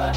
I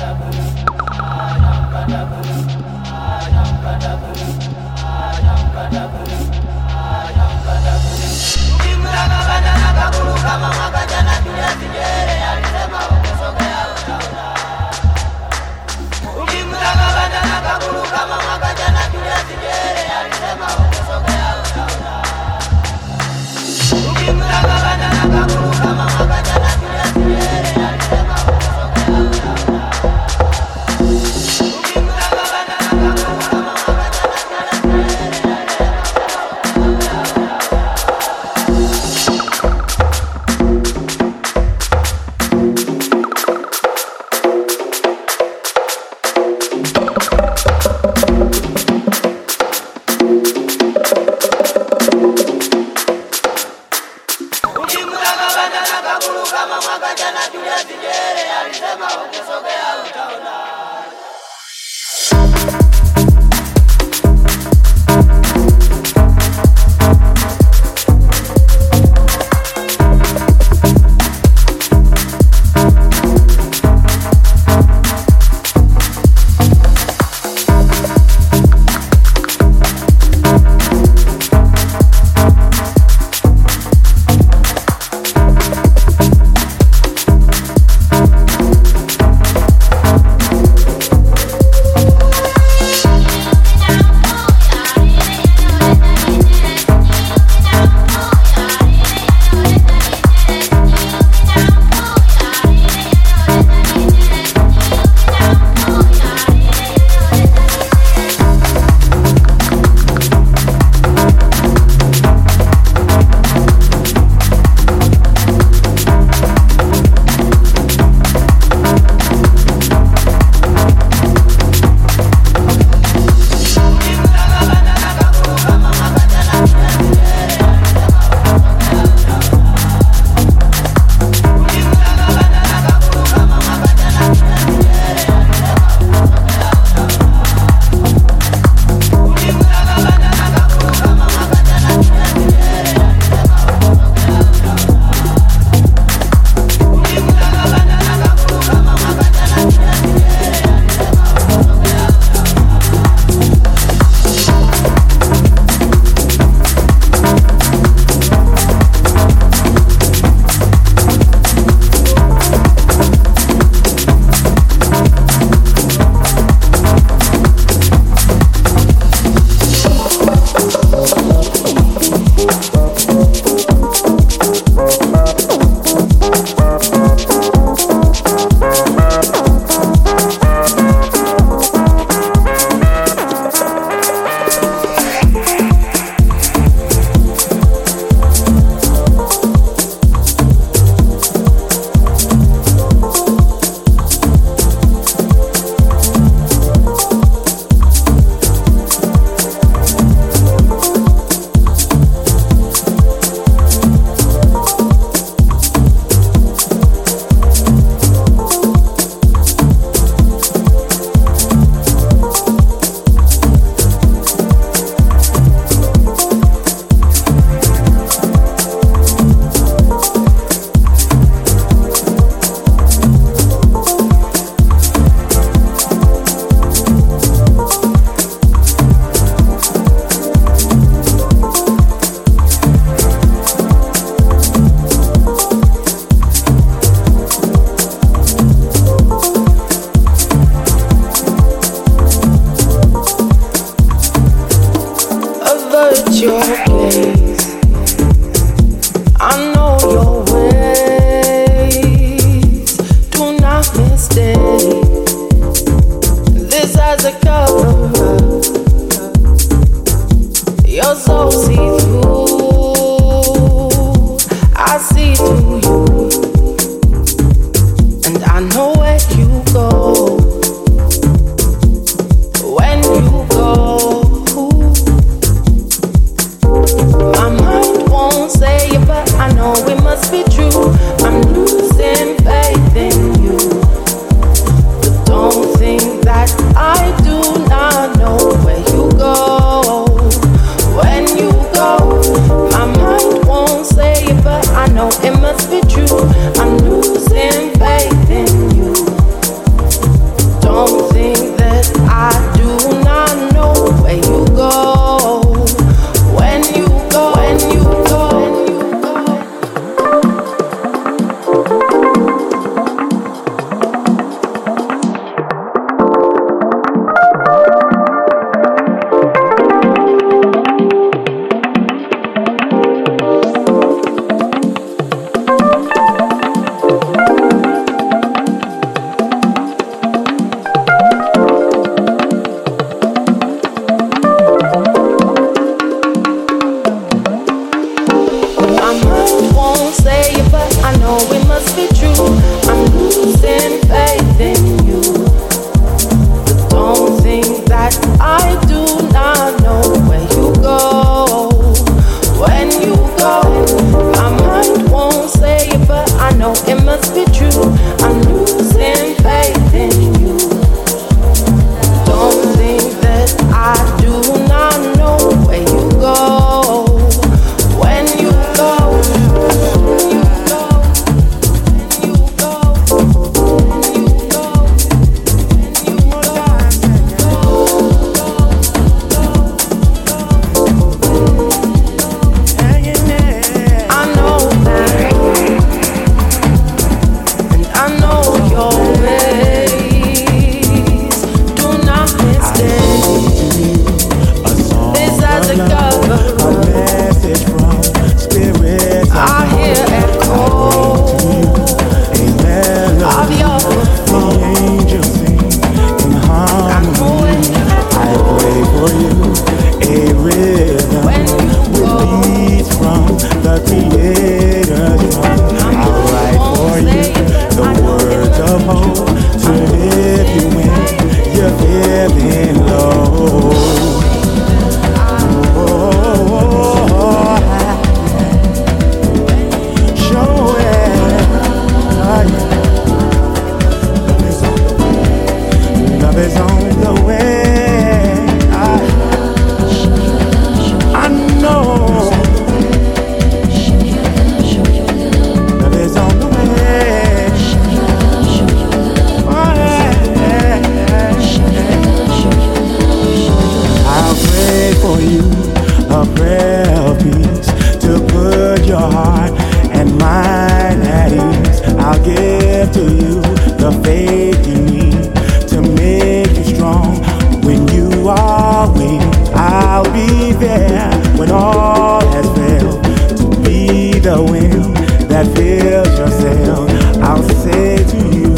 I'll be there when all has failed. To be the wind that fills your sail, I'll say to you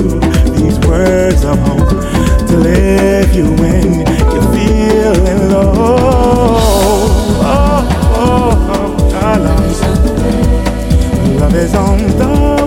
these words of hope to lift you when you're feeling low. Oh, oh, oh, love. love is on the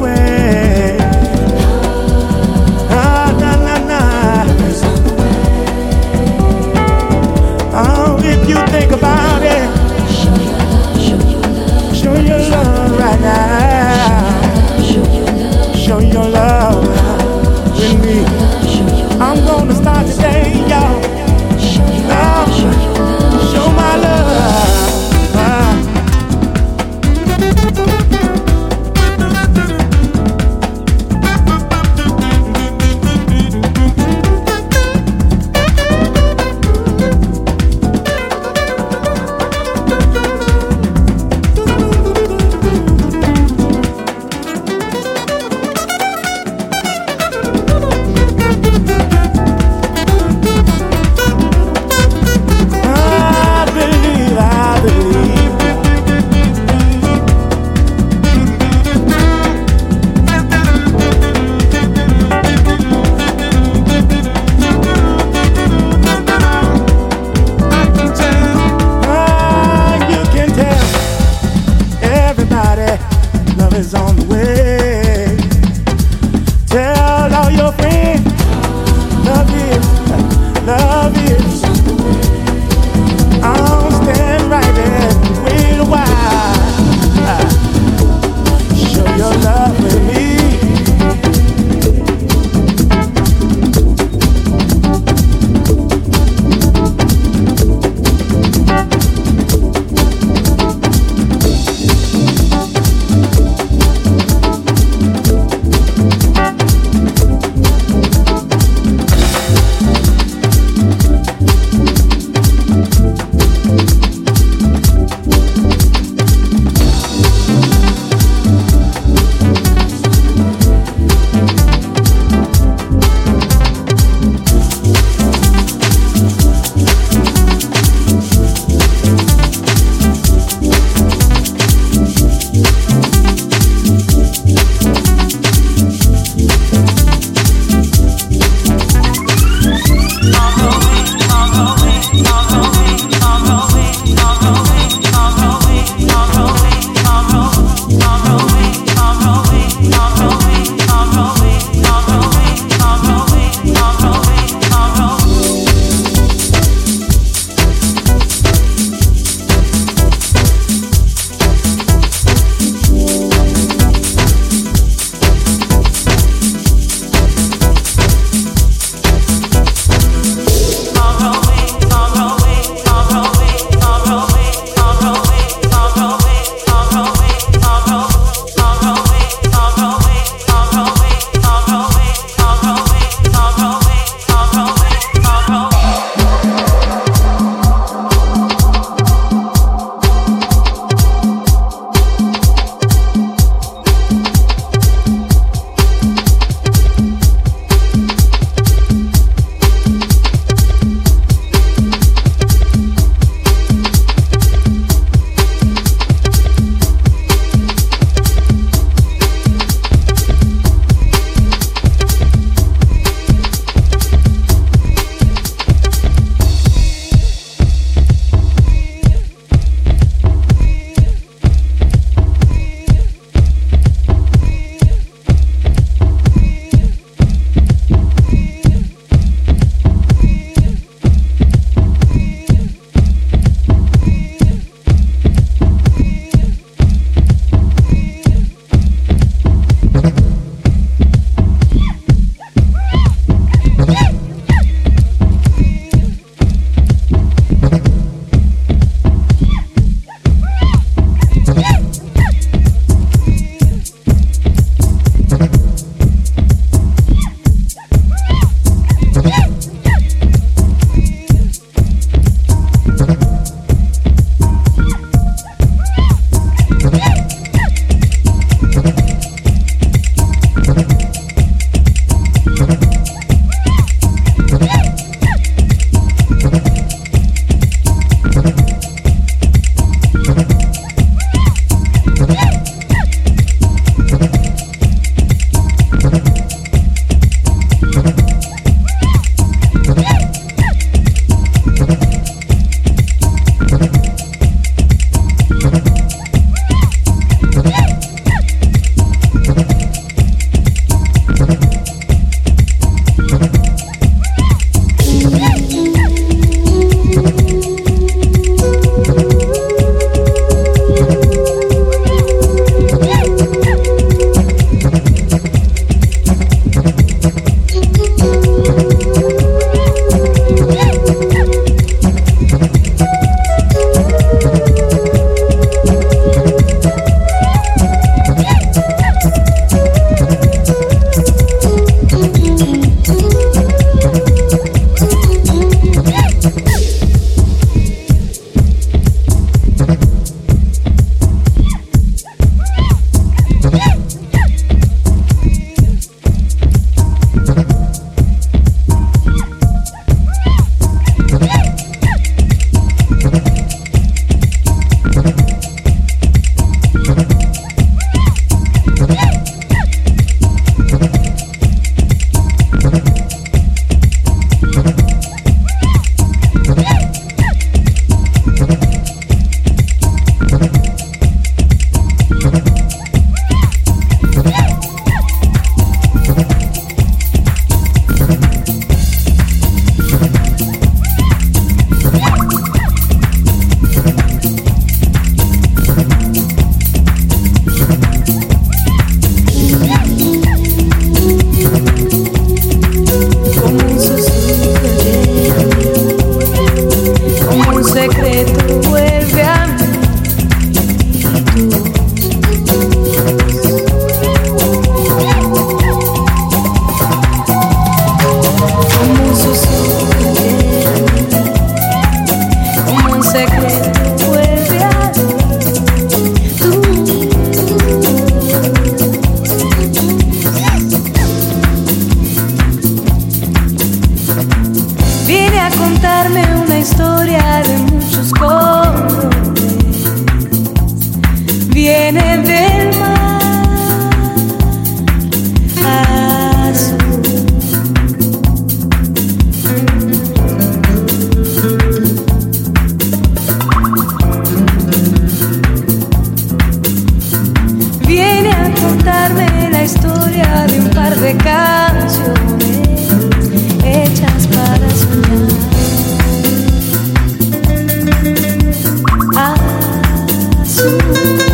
you.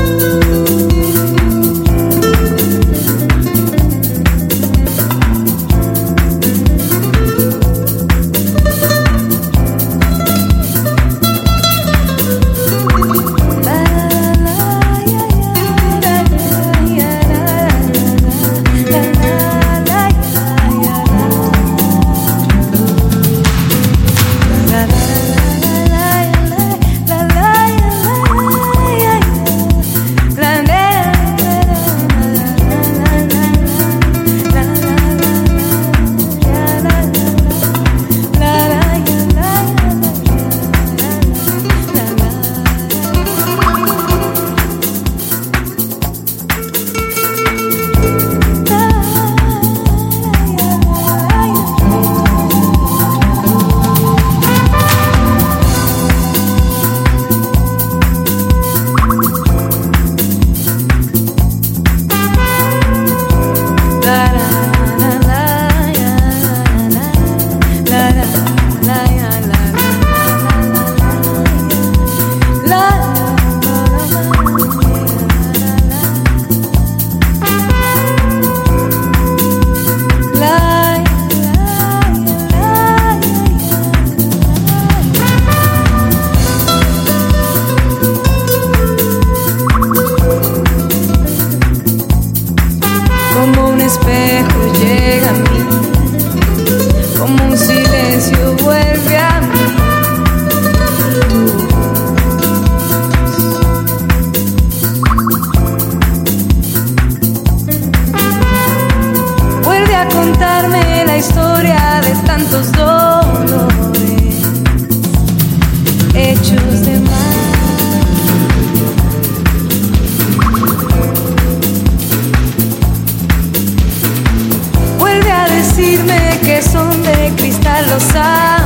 lo sabe.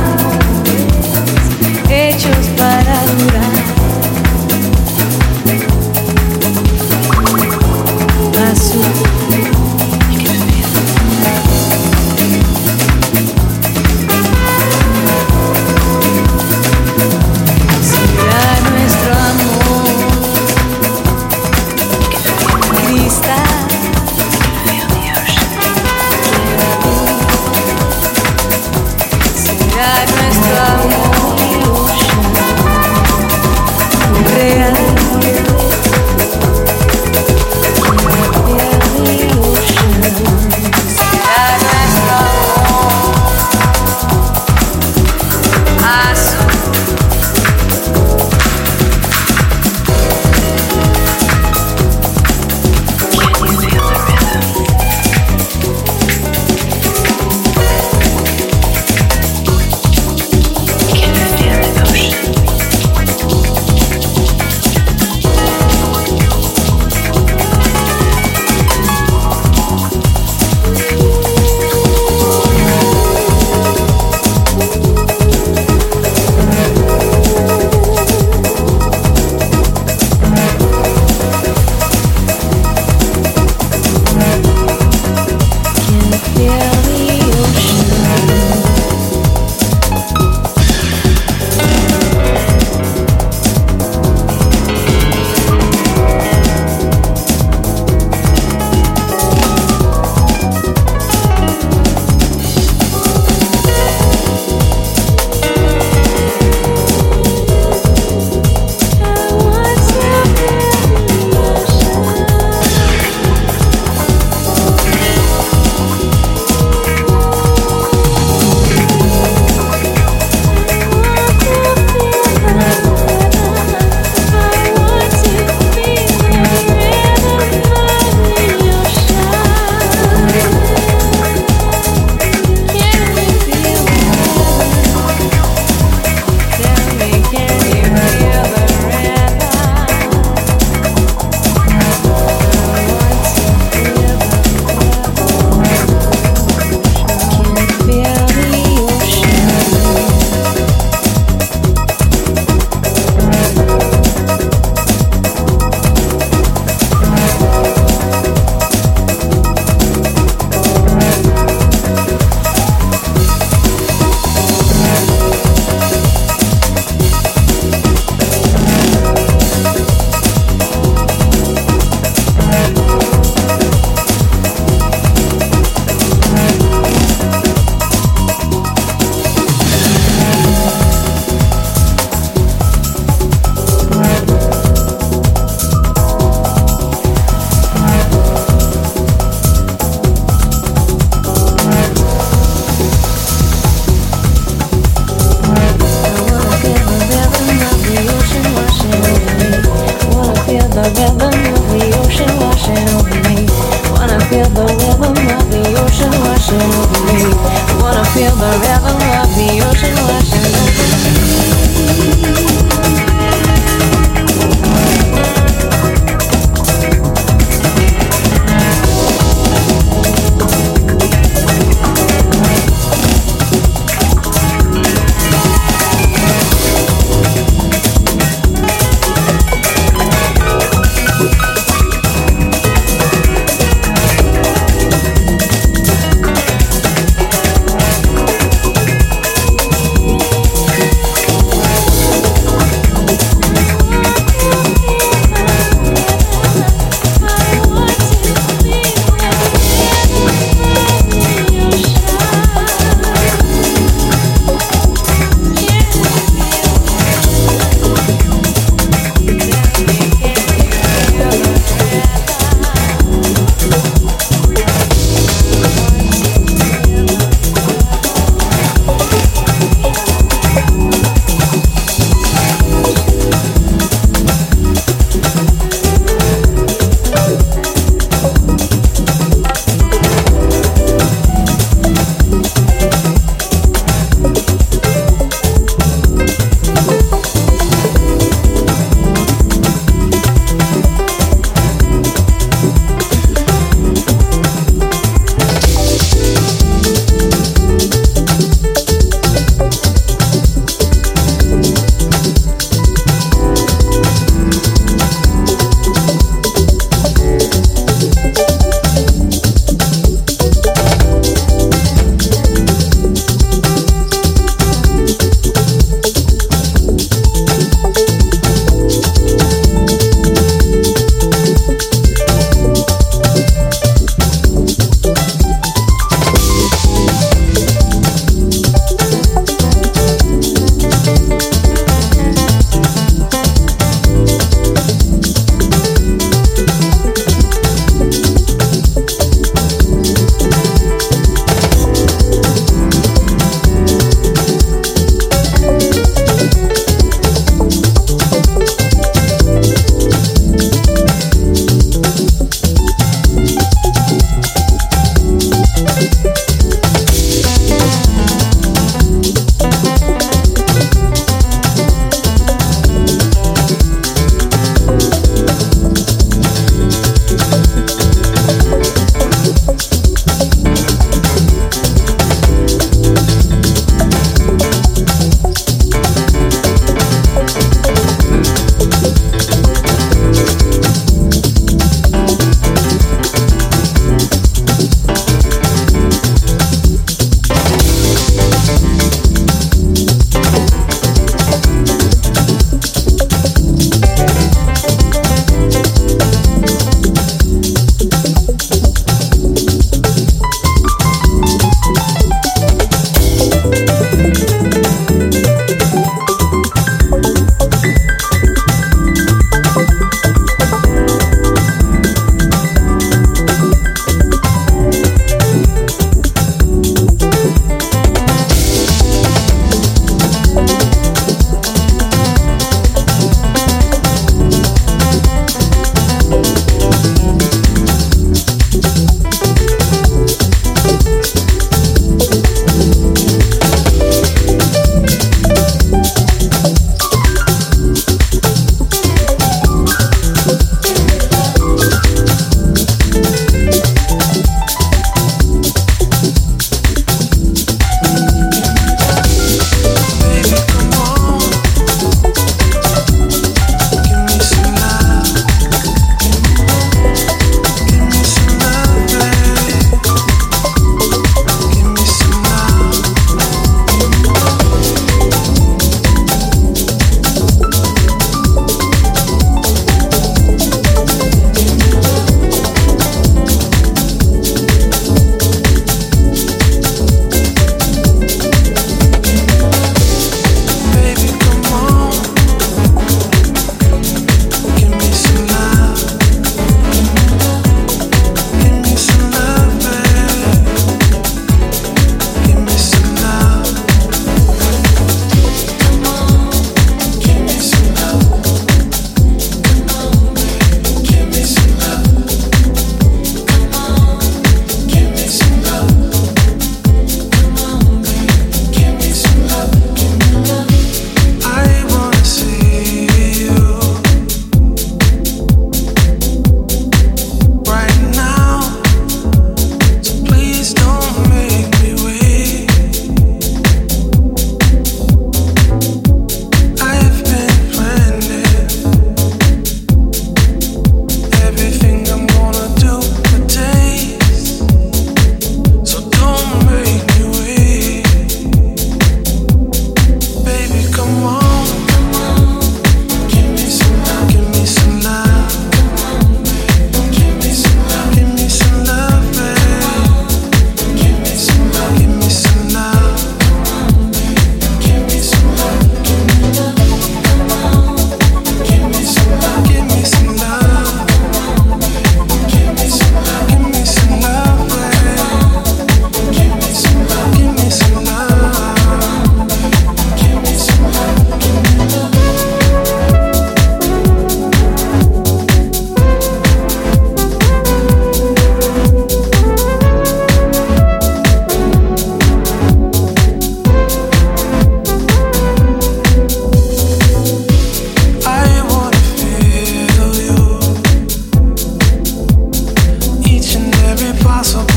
impossible